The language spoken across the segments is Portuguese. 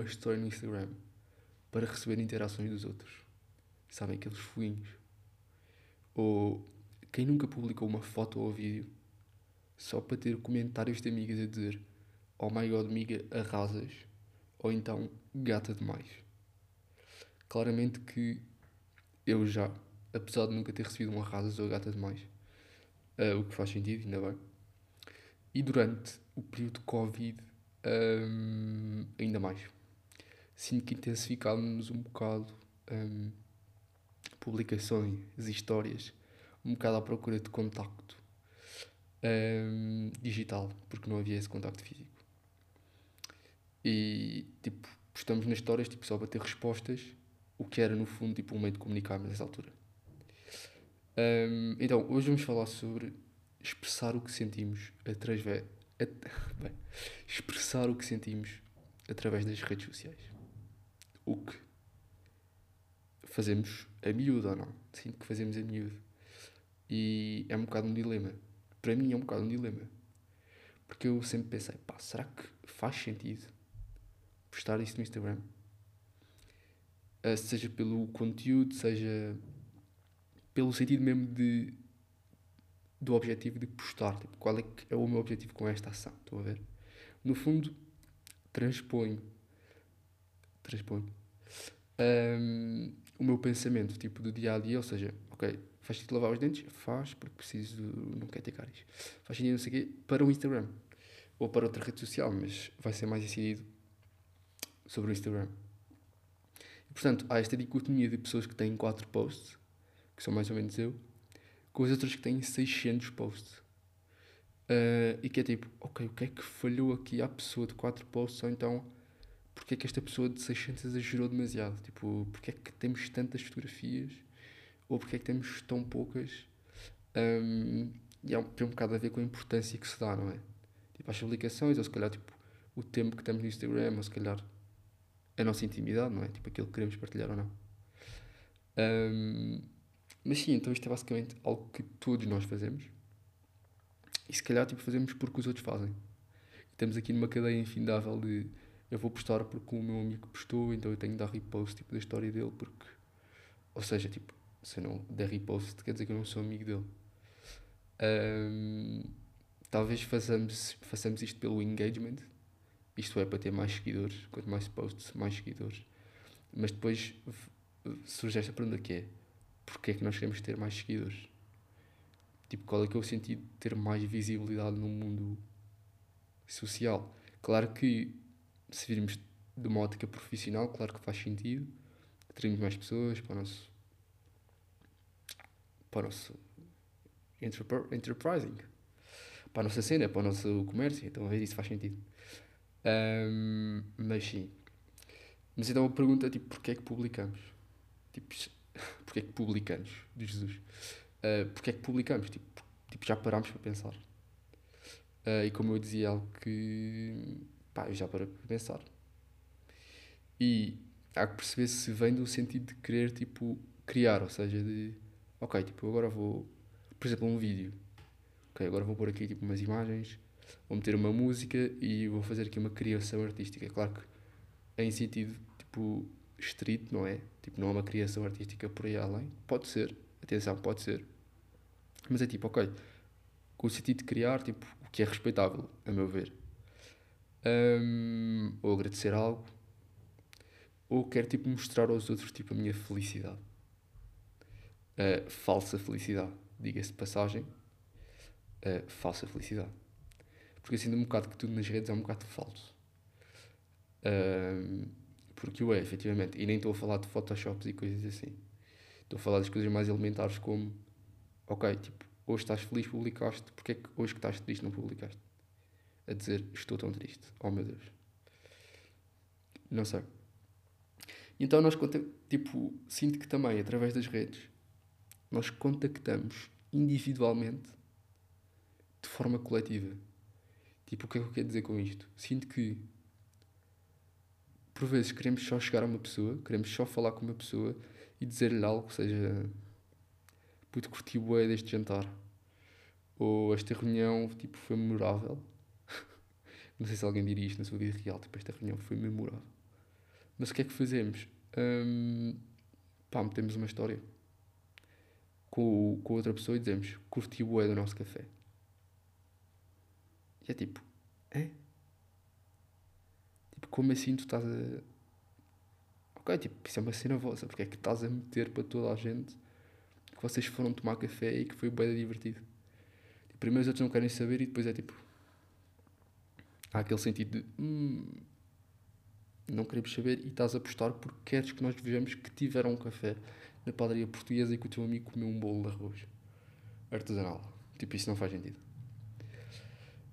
uma história no Instagram para receber interações dos outros. Sabem, aqueles foguinhos. Ou quem nunca publicou uma foto ou vídeo só para ter comentários de amigas a dizer Oh my god, amiga, arrasas. Ou então, gata demais. Claramente que eu já, apesar de nunca ter recebido um arrasas ou gata demais, uh, o que faz sentido, ainda bem. E durante o período de Covid, um, ainda mais. Sinto que intensificámos um bocado um, publicações, histórias, um bocado à procura de contacto um, digital, porque não havia esse contacto físico. E tipo, postamos nas histórias tipo, só para ter respostas, o que era no fundo tipo, um meio de comunicar nessa altura. Um, então, hoje vamos falar sobre expressar o que sentimos através. Bem, expressar o que sentimos através das redes sociais. O que fazemos a miúdo ou não? Sinto que fazemos a miúdo. E é um bocado um dilema. Para mim é um bocado um dilema. Porque eu sempre pensei, pá, será que faz sentido postar isso no Instagram? Uh, seja pelo conteúdo, seja pelo sentido mesmo de do objetivo de postar. Tipo, qual é que é o meu objetivo com esta ação? Estão a ver? No fundo, transponho. Transponho. Um, o meu pensamento, tipo, do dia a dia, ou seja, ok, faz sentido lavar os dentes? Faz, porque preciso, não quero ter cáries. Faz sentido, não sei o quê, para o Instagram. Ou para outra rede social, mas vai ser mais incidido sobre o Instagram. E, portanto, há esta dicotomia de pessoas que têm 4 posts, que são mais ou menos eu, com as outras que têm 600 posts. Uh, e que é tipo, ok, o que é que falhou aqui à pessoa de 4 posts? Ou então, porque é que esta pessoa de 600 exagerou demasiado? Tipo, porque é que temos tantas fotografias? Ou porque é que temos tão poucas? Um, e é um, tem um bocado a ver com a importância que se dá, não é? Tipo, as publicações, ou se calhar, tipo, o tempo que temos no Instagram, ou se calhar a nossa intimidade, não é? Tipo, aquilo que queremos partilhar ou não. Um, mas sim, então isto é basicamente algo que todos nós fazemos. E se calhar tipo, fazemos porque os outros fazem. Estamos aqui numa cadeia infindável de eu vou postar porque o meu amigo postou, então eu tenho de dar repost tipo, da história dele porque. Ou seja, tipo, se eu não der repost quer dizer que eu não sou amigo dele. Um, talvez façamos, façamos isto pelo engagement. Isto é para ter mais seguidores. Quanto mais posts, mais seguidores. Mas depois surge esta pergunta que é porque é que nós queremos ter mais seguidores? Tipo, qual é que é o sentido de ter mais visibilidade no mundo social? Claro que, se virmos de uma ótica profissional, claro que faz sentido. Teremos mais pessoas para o nosso. para o nosso. enterprising. Para a nossa cena, para o nosso comércio. Então, a isso faz sentido. Um, mas sim. Mas então a pergunta tipo, porquê é que publicamos? Tipo, porque é que publicamos, de Jesus. Uh, porque é que publicamos? Tipo, tipo já parámos para pensar. Uh, e como eu dizia, algo que pá, já para pensar. E há que perceber se vem do sentido de querer tipo, criar, ou seja, de ok, tipo, agora vou, por exemplo, um vídeo. Ok, agora vou pôr aqui tipo, umas imagens, vou meter uma música e vou fazer aqui uma criação artística. Claro que em sentido tipo estrito, não é? Tipo, não é uma criação artística por aí além. Pode ser, atenção, pode ser. Mas é tipo, ok, com o sentido de criar, tipo, o que é respeitável, a meu ver. Um, ou agradecer algo, ou quero tipo mostrar aos outros tipo a minha felicidade. Uh, falsa felicidade, diga-se de passagem. Uh, falsa felicidade. Porque assim, um bocado que tudo nas redes é um bocado falso. Porque o é, efetivamente. E nem estou a falar de Photoshops e coisas assim. Estou a falar das coisas mais elementares como, ok, tipo, hoje estás feliz, publicaste, porque é que hoje que estás triste não publicaste? A dizer, estou tão triste. Oh meu Deus. Não sei. Então nós, tipo, sinto que também, através das redes, nós contactamos individualmente de forma coletiva. Tipo, o que é que eu quero dizer com isto? Sinto que por vezes queremos só chegar a uma pessoa, queremos só falar com uma pessoa e dizer-lhe algo, seja puto, curti bué deste jantar. Ou esta reunião, tipo, foi memorável. Não sei se alguém diria isto na sua vida real, tipo, esta reunião foi memorável. Mas o que é que fazemos? Hum, pá, metemos uma história com, com outra pessoa e dizemos curti o do nosso café. E é tipo, é? Tipo, como assim tu estás a. Ok, tipo, isso é uma cena vossa, porque é que estás a meter para toda a gente que vocês foram tomar café e que foi bem divertido. Tipo, primeiro os outros não querem saber e depois é tipo. Há aquele sentido de. Hum, não queremos saber e estás a apostar porque queres que nós vejamos que tiveram um café na padaria portuguesa e que o teu amigo comeu um bolo de arroz artesanal. Tipo, isso não faz sentido.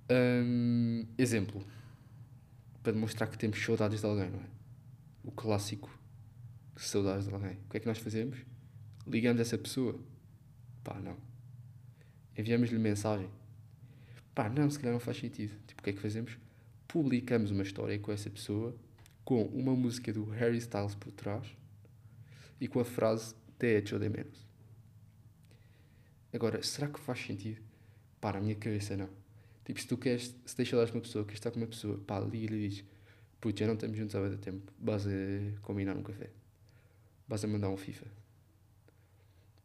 Um, exemplo. Para demonstrar que temos saudades de alguém, não é? O clássico de saudades de alguém. O que é que nós fazemos? Ligamos essa pessoa. Pá, não. Enviamos-lhe mensagem. Pá, não, se calhar não faz sentido. Tipo, o que é que fazemos? Publicamos uma história com essa pessoa com uma música do Harry Styles por trás e com a frase de hecho de menos. Agora, será que faz sentido? Pá, na minha cabeça não. Tipo, se tu queres, se deixas lá uma pessoa, queres estar com uma pessoa, pá, liga e diz, putz, já não estamos juntos há muito tempo, vais a combinar um café, vais a mandar um FIFA.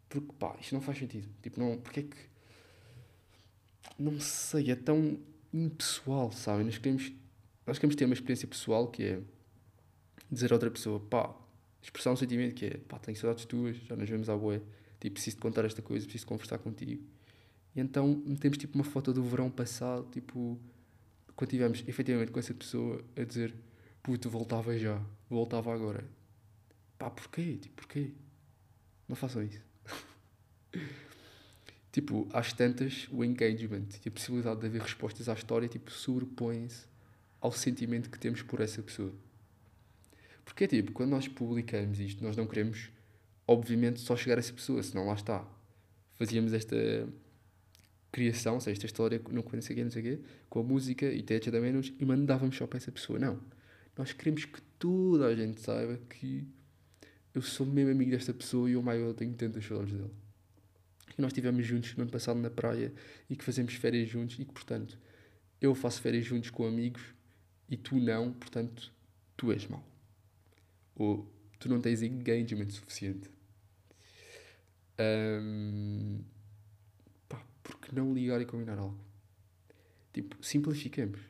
Porque, pá, isto não faz sentido. Tipo, não, porque é que, não sei, é tão impessoal, sabem? Nós queremos, nós queremos ter uma experiência pessoal que é dizer a outra pessoa, pá, expressar um sentimento que é, pá, tenho saudades tuas, já nos vemos à boia, tipo, preciso de contar esta coisa, preciso conversar contigo. E então metemos tipo uma foto do verão passado, tipo, quando estivemos efetivamente com essa pessoa a dizer, puto, voltava já, voltava agora. Pá, porquê? Tipo, porquê? Não façam isso. tipo, às tantas, o engagement e a possibilidade de haver respostas à história, tipo, sobrepõe-se ao sentimento que temos por essa pessoa. Porque é tipo, quando nós publicamos isto, nós não queremos, obviamente, só chegar a essa pessoa, senão lá está. Fazíamos esta criação, ou seja, esta história não sei o quê, não sei o quê, com a música e Techa da Menos e mandávamos só para essa pessoa. Não. Nós queremos que toda a gente saiba que eu sou mesmo amigo desta pessoa e my god, tenho tantas saudades dele. Que nós estivemos juntos no ano passado na praia e que fazemos férias juntos e que, portanto, eu faço férias juntos com amigos e tu não, portanto, tu és mau ou tu não tens engagement suficiente. Um, porque não ligar e combinar algo? Tipo, simplificamos.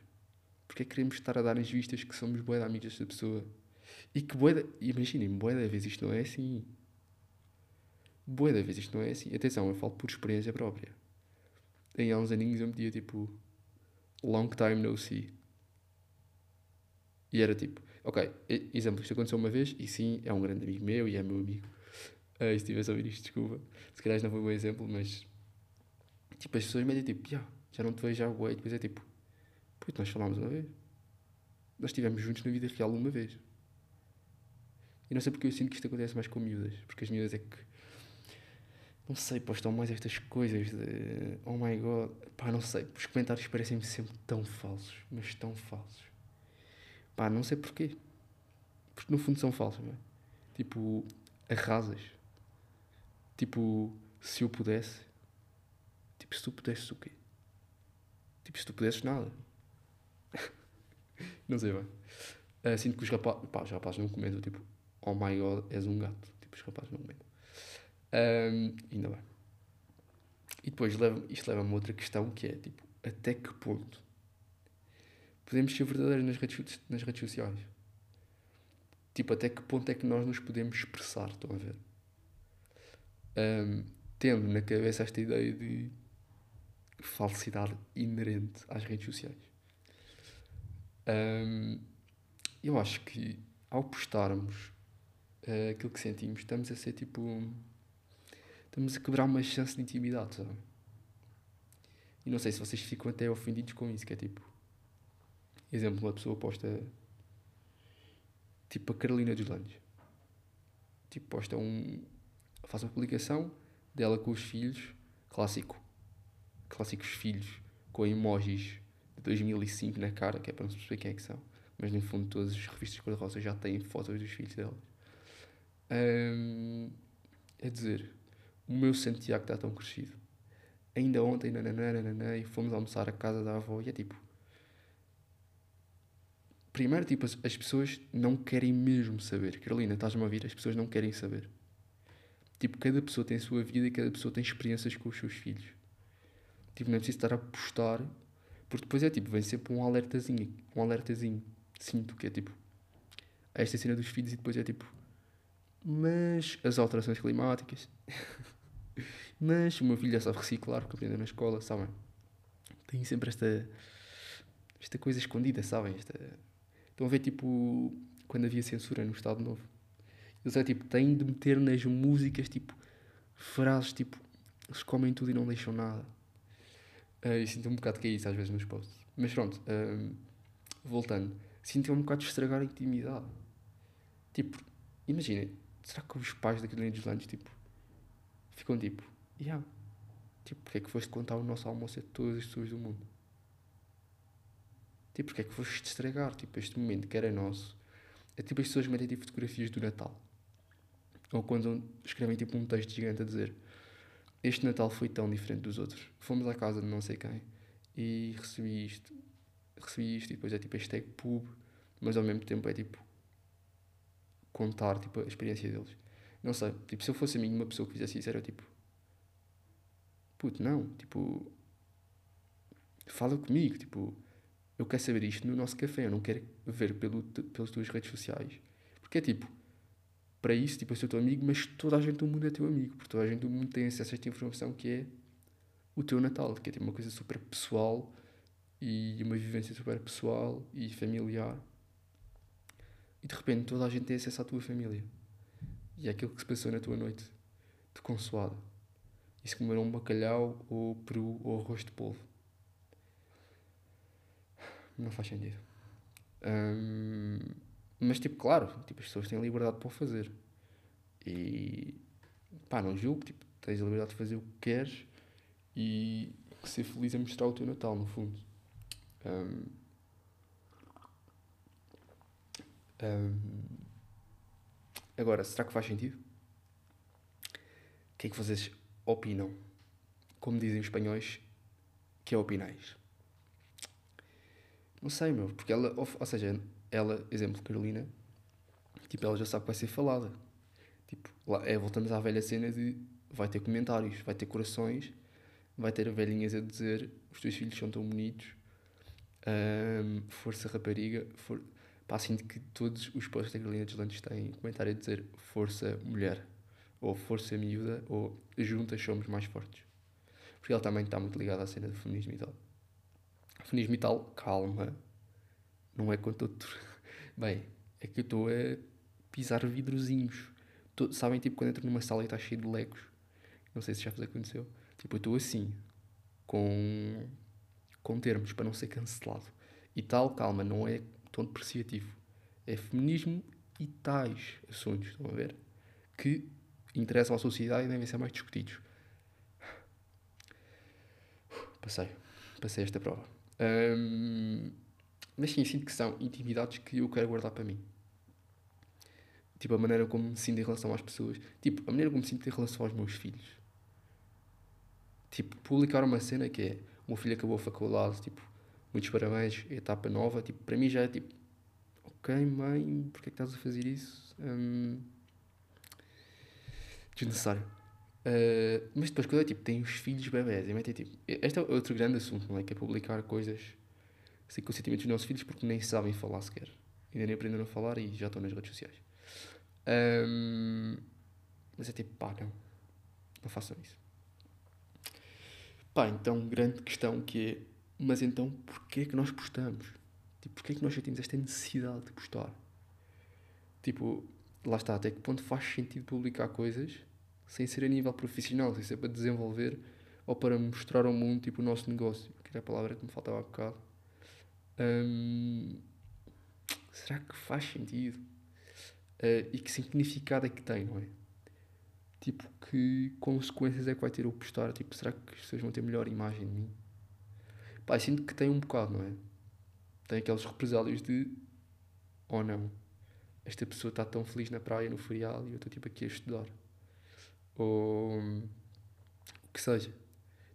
Porque é que queremos estar a dar as vistas que somos boa de amigos desta pessoa? E que boa imaginem, boa da vez isto não é assim. Boa da vez isto não é assim. Atenção, eu falo por experiência própria. Em há uns aninhos eu metia tipo long time no see. E era tipo, Ok, exemplo, isto aconteceu uma vez e sim, é um grande amigo meu e é meu amigo. Uh, se estivesse a ouvir isto, desculpa. Se calhar não foi um bom exemplo, mas tipo, as pessoas me dizem tipo, yeah, já não te vejo já, ué. Depois é tipo, puto, nós falámos uma vez. Nós estivemos juntos na vida real uma vez. E não sei porque eu sinto que isto acontece mais com miúdas. Porque as miúdas é que. Não sei, postam mais estas coisas de. Oh my god. Pá, não sei. Os comentários parecem-me sempre tão falsos. Mas tão falsos. Pá, não sei porquê. Porque no fundo são falsos, não é? Tipo, arrasas. Tipo, se eu pudesse. Tipo, se tu pudesses o quê? Tipo, se tu pudesses nada. não sei bem. Uh, sinto que os rapazes. Pá, os rapazes não comentam, tipo, oh my god, és um gato. Tipo, os rapazes não comentam. Um, ainda bem. E depois leva, isto leva-me a outra questão que é, tipo, até que ponto podemos ser verdadeiros nas redes, nas redes sociais. Tipo, até que ponto é que nós nos podemos expressar, estão a ver? Um, tendo na cabeça esta ideia de falsidade inerente às redes sociais. Um, eu acho que ao postarmos uh, aquilo que sentimos, estamos a ser tipo. Estamos a quebrar uma chance de intimidade, sabe? E não sei se vocês ficam até ofendidos com isso, que é tipo. Exemplo, uma pessoa posta tipo a Carolina dos Landes. Tipo, posta um. faz uma publicação dela com os filhos, clássico. Clássicos filhos, com emojis de 2005 na cara, que é para não se perceber quem é que são. Mas no fundo, todas as revistas cor-de-rosa já têm fotos dos filhos delas. Um, é dizer, o meu Santiago está tão crescido. Ainda ontem, nananana, nananana, e fomos almoçar à casa da avó, e é tipo, primeiro, tipo, as, as pessoas não querem mesmo saber. Carolina, estás-me a ouvir? As pessoas não querem saber. Tipo, cada pessoa tem a sua vida e cada pessoa tem experiências com os seus filhos. Tipo, não é preciso estar a postar, porque depois é tipo, vem sempre um alertazinho, um alertazinho, sinto que é tipo, esta cena dos filhos e depois é tipo, mas as alterações climáticas, mas o meu filho já sabe reciclar porque aprendeu na escola, sabem? Tem sempre esta, esta coisa escondida, sabem? Esta... Estão a ver tipo, quando havia censura no Estado Novo. Eles é tipo, têm de meter nas músicas tipo, frases tipo, eles comem tudo e não deixam nada. Uh, e sinto um bocado que é isso às vezes nos posts. Mas pronto, uh, voltando, sinto um bocado de estragar a intimidade. Tipo, imaginem, será que os pais da Carolina dos Landes, tipo, ficam tipo, yeah, tipo, porque é que foste contar o nosso almoço a todas as pessoas do mundo? Tipo, porque é que foste estragar, tipo, este momento que era nosso? É tipo as pessoas metem tipo fotografias do Natal. Ou quando escrevem tipo um texto gigante a dizer este Natal foi tão diferente dos outros. Fomos à casa de não sei quem e recebi isto. Recebi isto e depois é tipo hashtag pub, mas ao mesmo tempo é tipo contar tipo, a experiência deles. Não sei, tipo, se eu fosse a mim uma pessoa que fizesse isso era tipo puto, não, tipo fala comigo, tipo eu quero saber isto no nosso café, eu não quero ver pelo, pelas tuas redes sociais. Porque é tipo, para isso, tipo, eu sou teu amigo, mas toda a gente do mundo é teu amigo, porque toda a gente do mundo tem acesso a esta informação que é o teu Natal, que é tipo, uma coisa super pessoal e uma vivência super pessoal e familiar. E de repente toda a gente tem acesso à tua família. E é aquilo que se passou na tua noite de consoada. E se comeram um bacalhau ou peru ou arroz de polvo. Não faz sentido. Mas, tipo, claro, tipo, as pessoas têm liberdade para o fazer. E, pá, não julgo, tipo, tens a liberdade de fazer o que queres e ser feliz a mostrar o teu Natal, no fundo. Um, um, agora, será que faz sentido? O que é que vocês opinam? Como dizem os espanhóis, que é opinais? Não sei, meu, porque ela, ou, ou seja, ela, exemplo, Carolina, tipo, ela já sabe que vai ser falada. Tipo, lá, é, voltamos à velha cena de vai ter comentários, vai ter corações, vai ter velhinhas a dizer os teus filhos são tão bonitos, um, força rapariga, for... pá, sinto que todos os posts da Carolina Deslandes têm comentário a dizer força mulher, ou força miúda, ou juntas somos mais fortes. Porque ela também está muito ligada à cena do feminismo e tal. Feminismo e tal, calma, não é quanto outro. Bem, é que eu estou a pisar vidrozinhos. Tô, sabem, tipo, quando entro numa sala e está cheio de legos? Não sei se já vos aconteceu. Tipo, eu estou assim, com, com termos, para não ser cancelado. E tal, calma, não é tão depreciativo. É feminismo e tais assuntos, estão a ver? Que interessam à sociedade e devem ser mais discutidos. Passei. Passei esta prova. Um, mas sim, sinto que são intimidades que eu quero guardar para mim. Tipo, a maneira como me sinto em relação às pessoas. Tipo, a maneira como me sinto em relação aos meus filhos. Tipo, publicar uma cena que é o meu filho acabou a faculdade, tipo, muitos parabéns, etapa nova. Tipo, para mim já é tipo, ok, mãe, porquê é que estás a fazer isso? Um, desnecessário. Uh, mas depois, quando é tipo, tem os filhos bebés, metem tipo. Este é outro grande assunto, não é? Que é publicar coisas sem consentimentos dos nossos filhos porque nem sabem falar sequer. Ainda nem aprenderam a falar e já estão nas redes sociais. Um, mas é tipo, pá, não. Não façam isso. Pá, então, grande questão que é, mas então, porquê é que nós postamos? Tipo, porquê é que nós já temos esta necessidade de postar? Tipo, lá está, até que ponto faz sentido publicar coisas sem ser a nível profissional, sem ser para desenvolver ou para mostrar ao mundo, tipo, o nosso negócio, que era a palavra que me faltava há bocado. Hum, será que faz sentido? Uh, e que significado é que tem, não é? Tipo, que consequências é que vai ter o postar? Tipo, será que as pessoas vão ter melhor imagem de mim? Pá, sinto que tem um bocado, não é? Tem aqueles represálios de ou oh, não. Esta pessoa está tão feliz na praia, no feriado, e eu estou tipo aqui a estudar. Ou o que seja.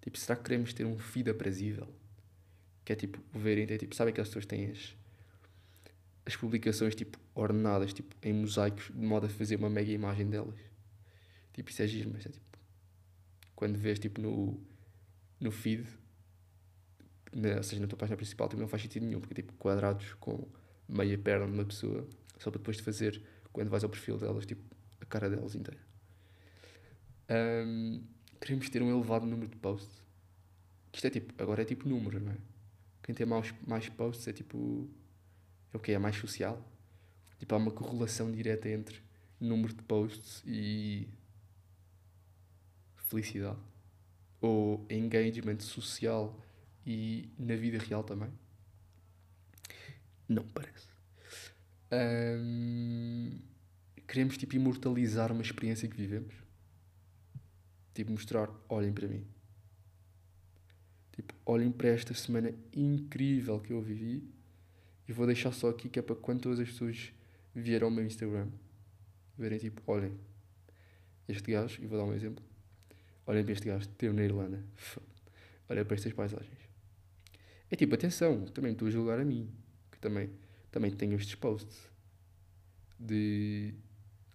Tipo, será que queremos ter um feed aprazível? Que é tipo, verem, é, tipo, sabe aquelas pessoas que têm as, as publicações tipo ordenadas, tipo em mosaicos, de modo a fazer uma mega imagem delas. Tipo, isso é giro, mas é tipo. Quando vês tipo no, no feed, ou seja, na tua página principal, tipo, não faz sentido nenhum, porque é tipo quadrados com meia perna de uma pessoa, só para depois de fazer, quando vais ao perfil delas, tipo, a cara delas inteira. Um, queremos ter um elevado número de posts. Isto é tipo, agora é tipo número, não é? Quem tem mais, mais posts é tipo. É o que? É mais social. Tipo, há uma correlação direta entre número de posts e felicidade. Ou engagement social e na vida real também. Não parece. Um, queremos tipo imortalizar uma experiência que vivemos. Tipo, mostrar, olhem para mim. Tipo, olhem para esta semana incrível que eu vivi. E vou deixar só aqui que é para quando todas as pessoas vieram ao meu Instagram verem tipo, olhem, este gajo, e vou dar um exemplo. Olhem para este gajo, teve na Irlanda. Olha para estas paisagens. É tipo, atenção, também estou a julgar a mim, que também, também tenho estes posts de.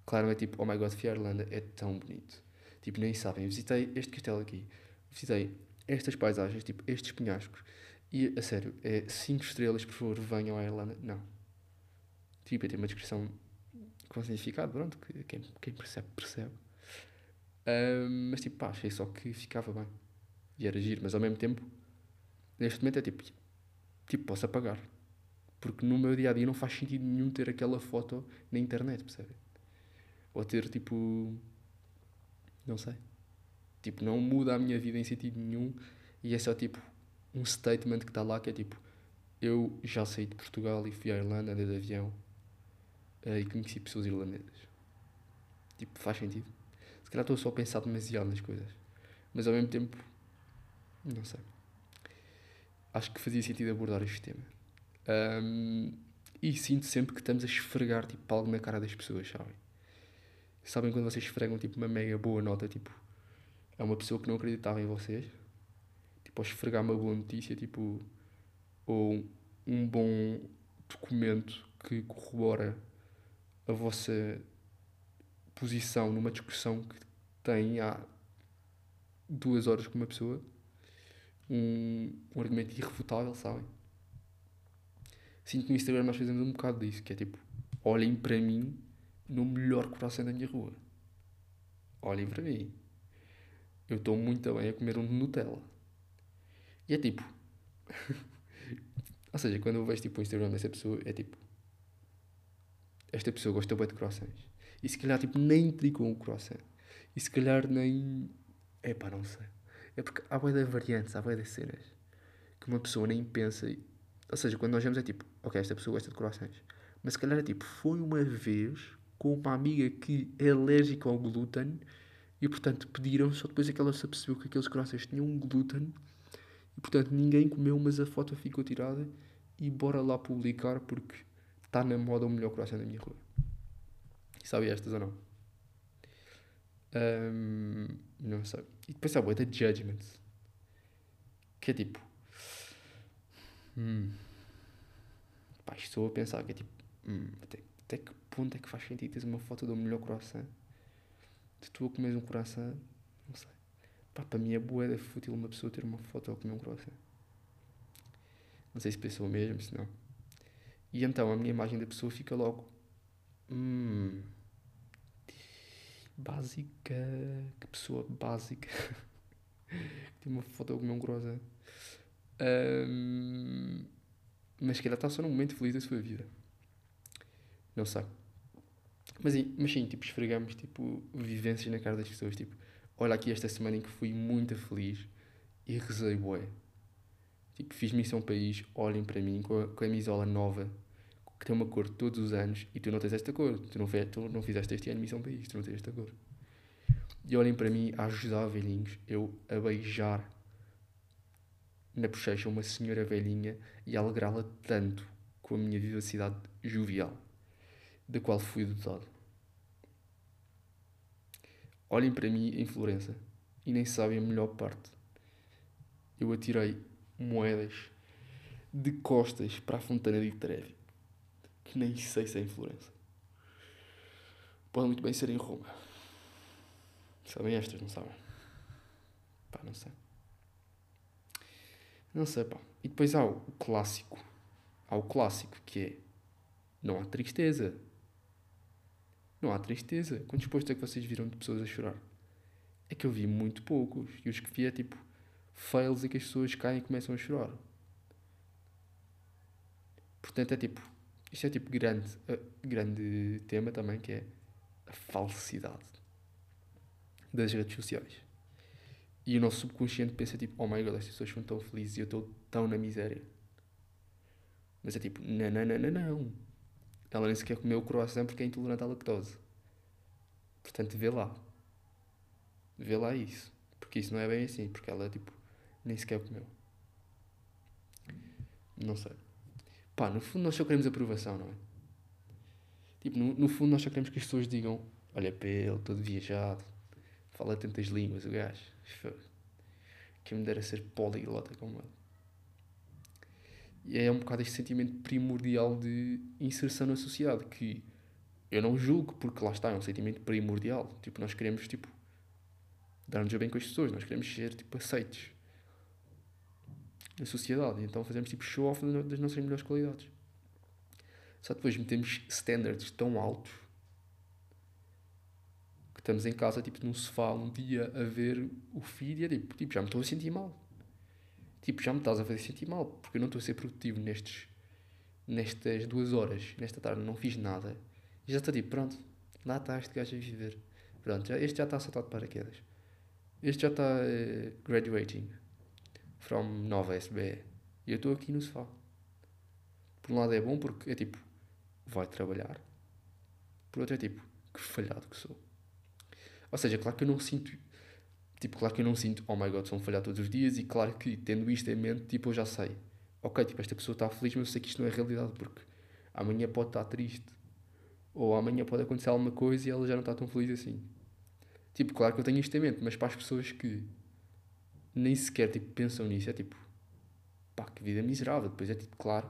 Claro, é tipo, oh my god, Irlanda, é tão bonito. Tipo, nem sabem, visitei este castelo aqui, visitei estas paisagens, tipo, estes penhascos. E, a sério, é 5 estrelas, por favor, venham à Irlanda. Não. Tipo, tem uma descrição com significado, pronto, que quem, quem percebe, percebe. Um, mas, tipo, pá, achei só que ficava bem. E era giro, mas ao mesmo tempo, neste momento é tipo, tipo, posso apagar. Porque no meu dia a dia não faz sentido nenhum ter aquela foto na internet, percebe? Ou ter tipo. Não sei. Tipo, não muda a minha vida em sentido nenhum e é só tipo um statement que está lá que é tipo: Eu já saí de Portugal e fui à Irlanda, andei de avião uh, e conheci pessoas irlandesas. Tipo, faz sentido. Se calhar estou só a pensar demasiado nas coisas, mas ao mesmo tempo, não sei. Acho que fazia sentido abordar este tema. Um, e sinto sempre que estamos a esfregar tipo, algo na cara das pessoas, sabem? Sabem quando vocês esfregam tipo, uma mega boa nota, tipo, é uma pessoa que não acreditava em vocês, tipo, ao esfregar uma boa notícia, tipo, ou um bom documento que corrobora a vossa posição numa discussão que tem há duas horas com uma pessoa, um, um argumento irrefutável, sabem? Sinto que no Instagram nós fazemos um bocado disso, que é tipo, olhem para mim no melhor coração da minha rua. Olhem para mim. Eu estou muito bem a comer um Nutella. E é tipo. Ou seja, quando eu vejo tipo, o Instagram dessa pessoa, é tipo. Esta pessoa gosta bem de croissants. E se calhar tipo, nem tricou um croissant. E se calhar nem. É pá, não sei. É porque há boia de variantes, há boia de cenas. Que uma pessoa nem pensa. Ou seja, quando nós vemos é tipo, ok, esta pessoa gosta de croissants. Mas se calhar é tipo, foi uma vez com uma amiga que é alérgica ao glúten e portanto pediram, só depois é que ela se apercebeu que aqueles croissants tinham glúten e portanto ninguém comeu, mas a foto ficou tirada e bora lá publicar porque está na moda o melhor croissant da minha rua. E sabe estas ou não? Um, não sei. E depois há boa de judgments. Que é tipo. Hum, pá, estou a pensar que é tipo. Hum, até, até que ponto é que faz sentido teres uma foto do melhor croissant? De tu a comeres um croissant? Não sei. Pá, para mim é é fútil uma pessoa ter uma foto a comer um croissant. Não sei se pensou mesmo, se não. E então a minha imagem da pessoa fica logo. Hum. Básica. Que pessoa básica. Tem uma foto a comer um mas que ela está só num momento feliz da sua vida. Não sei. Mas, mas sim, tipo, esfregamos tipo, vivências na cara das pessoas. Tipo, olha aqui esta semana em que fui muito feliz e rezei bué. Tipo, fiz missão país, olhem para mim com a camisola nova, que tem uma cor todos os anos e tu não tens esta cor. Tu não, tu não fizeste este ano missão país, tu não tens esta cor. E olhem para mim a ajudar velhinhos, eu a beijar na bochecha uma senhora velhinha e a alegrá-la tanto com a minha vivacidade jovial, da qual fui dotado. Olhem para mim em Florença e nem sabem a melhor parte. Eu atirei moedas de costas para a Fontana de Trevi. Que nem sei se é em Florença. Pode muito bem ser em Roma. Sabem estas, não sabem? Pá, não sei. Não sei, pá. E depois há o clássico. Há o clássico que é não há tristeza. Não há tristeza. Quantos postos é que vocês viram de pessoas a chorar? É que eu vi muito poucos. E os que vi é tipo fails e que as pessoas caem e começam a chorar. Portanto, é tipo. Isto é tipo grande, uh, grande tema também, que é a falsidade das redes sociais. E o nosso subconsciente pensa tipo, oh my god, as pessoas são tão felizes e eu estou tão na miséria. Mas é tipo, não, não, não, não, não. Ela nem sequer comeu o croissant porque é intolerante à lactose. Portanto, vê lá. Vê lá isso. Porque isso não é bem assim, porque ela tipo, nem sequer comeu. Não sei. Pá, no fundo nós só queremos aprovação, não é? Tipo, no, no fundo nós só queremos que as pessoas digam, olha ele, todo viajado, fala tantas línguas, o gajo. Quem me dera ser poliglota como ele. E é um bocado este sentimento primordial de inserção na sociedade, que eu não julgo, porque lá está, é um sentimento primordial. Tipo, nós queremos, tipo, dar-nos bem com as pessoas, nós queremos ser, tipo, aceitos na sociedade. Então fazemos, tipo, show-off das nossas melhores qualidades. Só depois metemos standards tão altos que estamos em casa, tipo, num sofá um dia a ver o feed e é tipo, tipo, já me estou a sentir mal. Tipo, já me estás a fazer sentir mal, porque eu não estou a ser produtivo nestes, nestas duas horas, nesta tarde, não fiz nada. E já estou tipo, pronto, lá está este gajo a viver. Pronto, já, este já está saltado de paraquedas. Este já está uh, graduating from nova SBE. E eu estou aqui no sofá. Por um lado é bom porque é tipo, vai trabalhar. Por outro é tipo, que falhado que sou. Ou seja, claro que eu não sinto Tipo, claro que eu não sinto, oh my god, são falhar todos os dias, e claro que tendo isto em mente, tipo, eu já sei. Ok, tipo, esta pessoa está feliz, mas eu sei que isto não é realidade, porque amanhã pode estar triste. Ou amanhã pode acontecer alguma coisa e ela já não está tão feliz assim. Tipo, claro que eu tenho isto em mente, mas para as pessoas que nem sequer tipo, pensam nisso, é tipo, pá, que vida miserável. Depois é tipo, claro,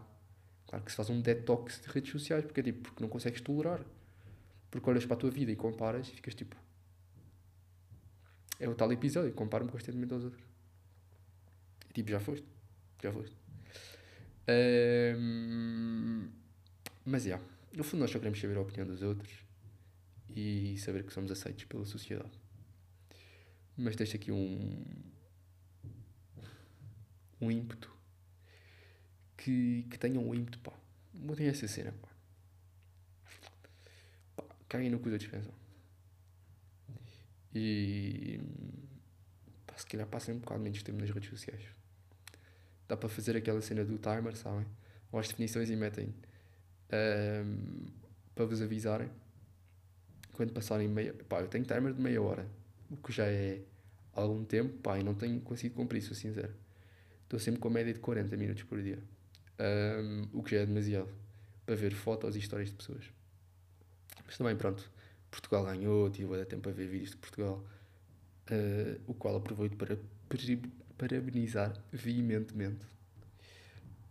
claro que se faz um detox de redes sociais, porque é tipo, porque não consegues tolerar. Porque olhas para a tua vida e comparas e ficas tipo, é o tal episódio, comparo-me constantemente aos outros. E, tipo, já foste. Já foste. Um, mas, é, yeah, no fundo nós só queremos saber a opinião dos outros e saber que somos aceitos pela sociedade. Mas deixa aqui um um ímpeto que, que tenham um ímpeto, pá. Mudem essa cena, pá. pá caguem no que os outros. E pá, se calhar passem um bocado menos tempo nas redes sociais. Dá para fazer aquela cena do timer, sabem? Ou as definições e metem um, para vos avisarem quando passarem meia. Pá, eu tenho timer de meia hora, o que já é algum tempo, pá, e não tenho conseguido cumprir, sou sincero. Estou sempre com a média de 40 minutos por dia, um, o que já é demasiado para ver fotos e histórias de pessoas. Mas também, pronto, Portugal ganhou, tive a tempo a ver vídeos de Portugal, uh, o qual aproveito para parabenizar veementemente.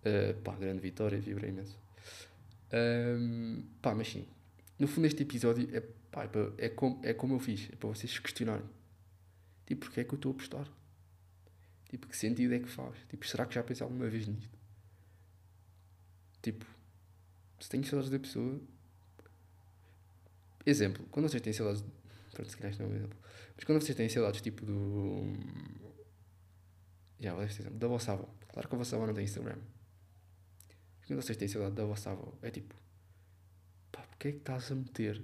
Uh, pá, grande vitória, vibrei imenso. Um, pá, mas sim, no fundo este episódio é, pá, é, é, como, é como eu fiz, é para vocês questionarem. Tipo, porque é que eu estou a postar? Tipo, que sentido é que faz? Tipo, será que já pensei alguma vez nisto? Tipo, se tenho saudades da pessoa, Exemplo, quando vocês têm saudades. Pronto, se calhar isto não é um exemplo. Mas quando vocês têm saudades tipo do. Já, vou dar este exemplo. Da vossa avó. Claro que a vossa avó não tem Instagram. Mas quando vocês têm saudade da vossa avó, é tipo. Pá, porque é que estás a meter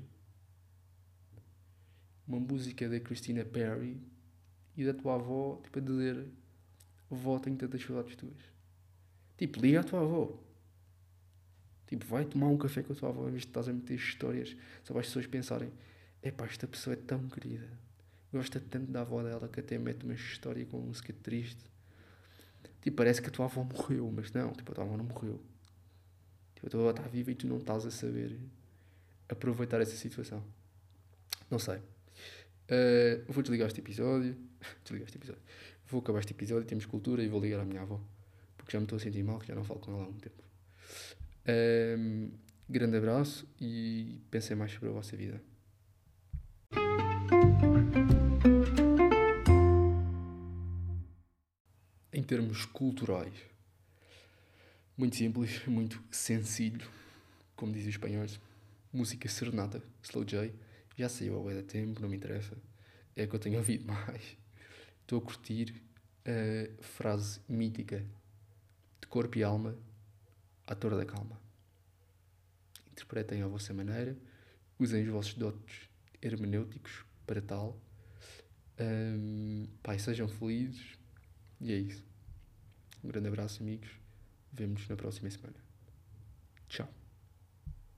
uma música da Christina Perry e da tua avó, tipo, a dizer: Vó, tenho tantas saudades tuas. Tipo, liga à tua avó. Tipo, vai tomar um café com a tua avó em vez de estás a meter histórias só para as pessoas pensarem: epá, esta pessoa é tão querida. Gosta tanto da avó dela que até mete uma história com música triste. Tipo, parece que a tua avó morreu, mas não, tipo, a tua avó não morreu. Tipo, a tua avó está viva e tu não estás a saber aproveitar essa situação. Não sei. Uh, vou desligar este episódio. desligar este episódio. Vou acabar este episódio, temos cultura e vou ligar à minha avó. Porque já me estou a sentir mal, que já não falo com ela há algum tempo. Um, Grande abraço e pensem mais sobre a vossa vida. Em termos culturais, muito simples, muito sencillo, como dizem os espanhóis. Música serenata, Slow J, já saiu há bué tempo, não me interessa. É que eu tenho ouvido mais. Estou a curtir a frase mítica de corpo e alma, ator da calma. Interpretem à vossa maneira, usem os vossos dotes hermenêuticos para tal. Um, pai, sejam felizes e é isso. Um grande abraço, amigos. Vemo-nos na próxima semana. Tchau.